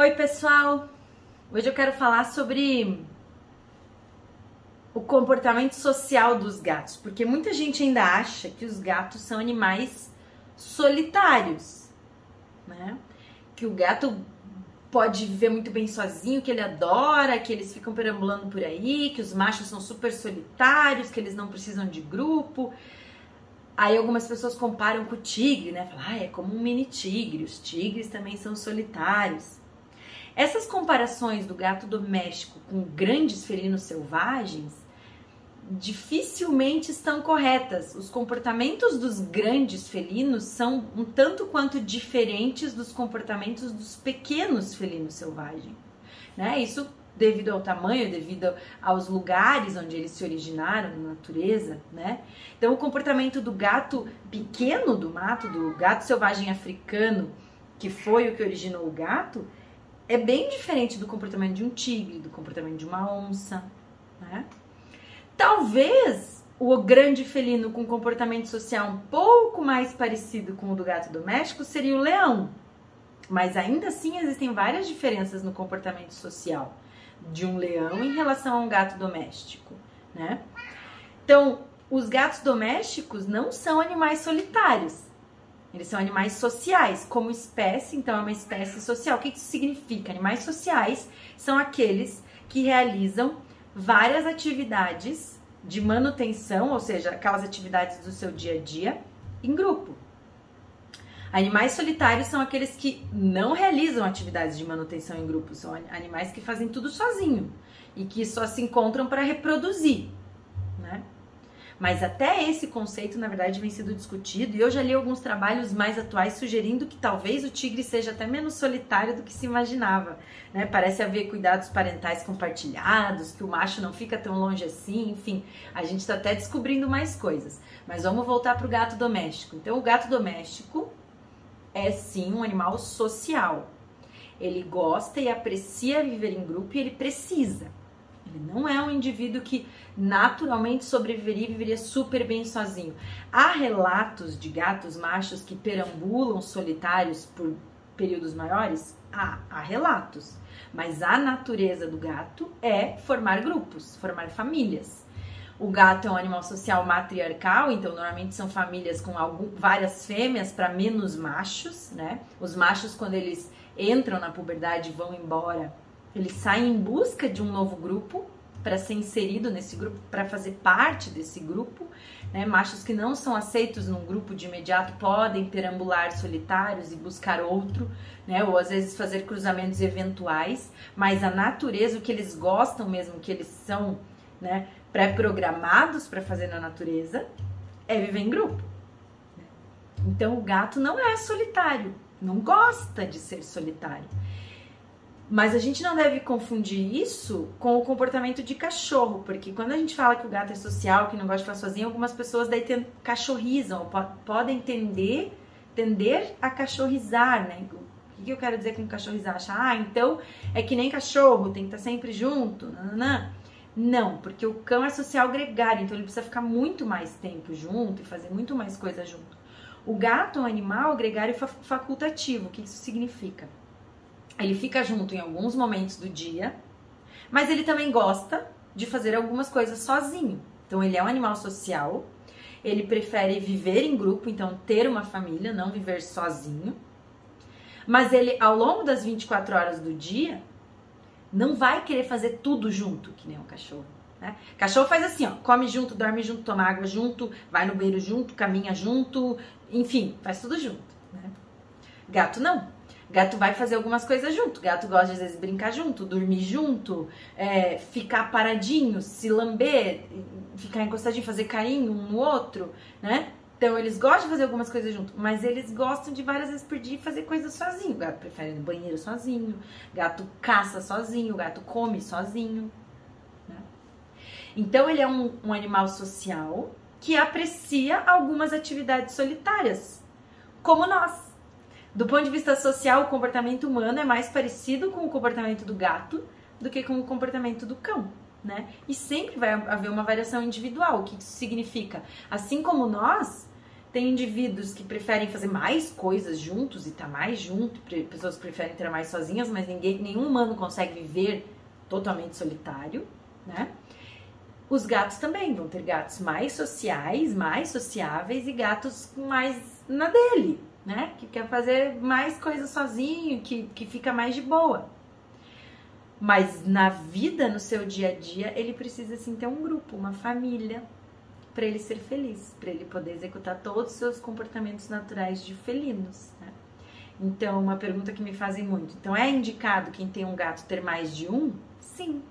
Oi, pessoal! Hoje eu quero falar sobre o comportamento social dos gatos, porque muita gente ainda acha que os gatos são animais solitários, né? Que o gato pode viver muito bem sozinho, que ele adora, que eles ficam perambulando por aí, que os machos são super solitários, que eles não precisam de grupo. Aí algumas pessoas comparam com o tigre, né? Falam, ah, é como um mini tigre, os tigres também são solitários. Essas comparações do gato doméstico com grandes felinos selvagens dificilmente estão corretas. Os comportamentos dos grandes felinos são um tanto quanto diferentes dos comportamentos dos pequenos felinos selvagens. Né? Isso devido ao tamanho, devido aos lugares onde eles se originaram na natureza, né? Então, o comportamento do gato pequeno do mato, do gato selvagem africano, que foi o que originou o gato, é bem diferente do comportamento de um tigre, do comportamento de uma onça, né? Talvez o grande felino com comportamento social um pouco mais parecido com o do gato doméstico seria o leão. Mas ainda assim existem várias diferenças no comportamento social de um leão em relação a um gato doméstico, né? Então, os gatos domésticos não são animais solitários. Eles são animais sociais, como espécie, então é uma espécie social. O que isso significa? Animais sociais são aqueles que realizam várias atividades de manutenção, ou seja, aquelas atividades do seu dia a dia, em grupo. Animais solitários são aqueles que não realizam atividades de manutenção em grupo, são animais que fazem tudo sozinho e que só se encontram para reproduzir? Mas até esse conceito, na verdade, vem sendo discutido e eu já li alguns trabalhos mais atuais sugerindo que talvez o tigre seja até menos solitário do que se imaginava. Né? Parece haver cuidados parentais compartilhados, que o macho não fica tão longe assim, enfim, a gente está até descobrindo mais coisas. Mas vamos voltar para o gato doméstico. Então, o gato doméstico é sim um animal social. Ele gosta e aprecia viver em grupo e ele precisa. Ele não é um indivíduo que naturalmente sobreviveria e viveria super bem sozinho. Há relatos de gatos machos que perambulam solitários por períodos maiores? Há, há relatos. Mas a natureza do gato é formar grupos, formar famílias. O gato é um animal social matriarcal, então normalmente são famílias com algum, várias fêmeas para menos machos, né? Os machos, quando eles entram na puberdade e vão embora, ele sai em busca de um novo grupo para ser inserido nesse grupo, para fazer parte desse grupo. Né? Machos que não são aceitos num grupo de imediato podem perambular solitários e buscar outro, né? ou às vezes fazer cruzamentos eventuais, mas a natureza, o que eles gostam mesmo, que eles são né, pré-programados para fazer na natureza, é viver em grupo. Então o gato não é solitário, não gosta de ser solitário. Mas a gente não deve confundir isso com o comportamento de cachorro, porque quando a gente fala que o gato é social, que não gosta de ficar sozinho, algumas pessoas daí tem, cachorrizam, podem tender, tender a cachorrizar, né? O que eu quero dizer com cachorrizar? Achar, ah, então é que nem cachorro, tem que estar sempre junto, nananã. Não, porque o cão é social gregário, então ele precisa ficar muito mais tempo junto e fazer muito mais coisa junto. O gato é um animal gregário facultativo. O que isso significa? Ele fica junto em alguns momentos do dia, mas ele também gosta de fazer algumas coisas sozinho. Então ele é um animal social, ele prefere viver em grupo, então ter uma família, não viver sozinho. Mas ele, ao longo das 24 horas do dia, não vai querer fazer tudo junto, que nem um cachorro. Né? Cachorro faz assim, ó, come junto, dorme junto, toma água junto, vai no banheiro junto, caminha junto, enfim, faz tudo junto. Né? Gato não. Gato vai fazer algumas coisas junto. Gato gosta às vezes brincar junto, dormir junto, é, ficar paradinho, se lamber, ficar encostadinho, fazer carinho um no outro, né? Então eles gostam de fazer algumas coisas junto, mas eles gostam de várias vezes por dia fazer coisas sozinho. O gato prefere ir no banheiro sozinho, gato caça sozinho, gato come sozinho. Né? Então ele é um, um animal social que aprecia algumas atividades solitárias, como nós. Do ponto de vista social, o comportamento humano é mais parecido com o comportamento do gato do que com o comportamento do cão. Né? E sempre vai haver uma variação individual. O que isso significa? Assim como nós Tem indivíduos que preferem fazer mais coisas juntos e estar tá mais junto, pessoas que preferem ter mais sozinhas, mas ninguém, nenhum humano consegue viver totalmente solitário, né? Os gatos também vão ter gatos mais sociais, mais sociáveis e gatos mais na dele, né? Que quer fazer mais coisas sozinho, que, que fica mais de boa. Mas na vida, no seu dia a dia, ele precisa sim ter um grupo, uma família, para ele ser feliz, para ele poder executar todos os seus comportamentos naturais de felinos. Né? Então, uma pergunta que me fazem muito: então é indicado quem tem um gato ter mais de um? Sim.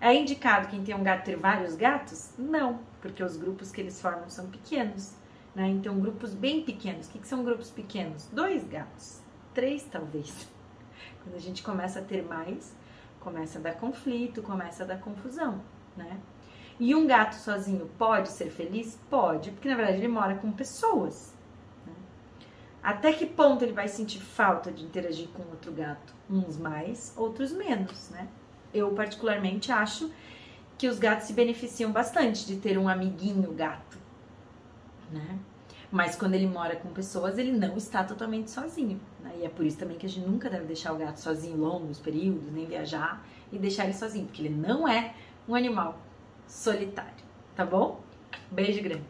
É indicado quem tem um gato ter vários gatos? Não, porque os grupos que eles formam são pequenos. Né? Então, grupos bem pequenos. O que, que são grupos pequenos? Dois gatos, três talvez. Quando a gente começa a ter mais, começa a dar conflito, começa a dar confusão, né? E um gato sozinho pode ser feliz? Pode, porque na verdade ele mora com pessoas. Né? Até que ponto ele vai sentir falta de interagir com outro gato? Uns mais, outros menos, né? Eu particularmente acho que os gatos se beneficiam bastante de ter um amiguinho gato, né? Mas quando ele mora com pessoas, ele não está totalmente sozinho. Né? E é por isso também que a gente nunca deve deixar o gato sozinho longos períodos, nem viajar e deixar ele sozinho, porque ele não é um animal solitário, tá bom? Beijo grande.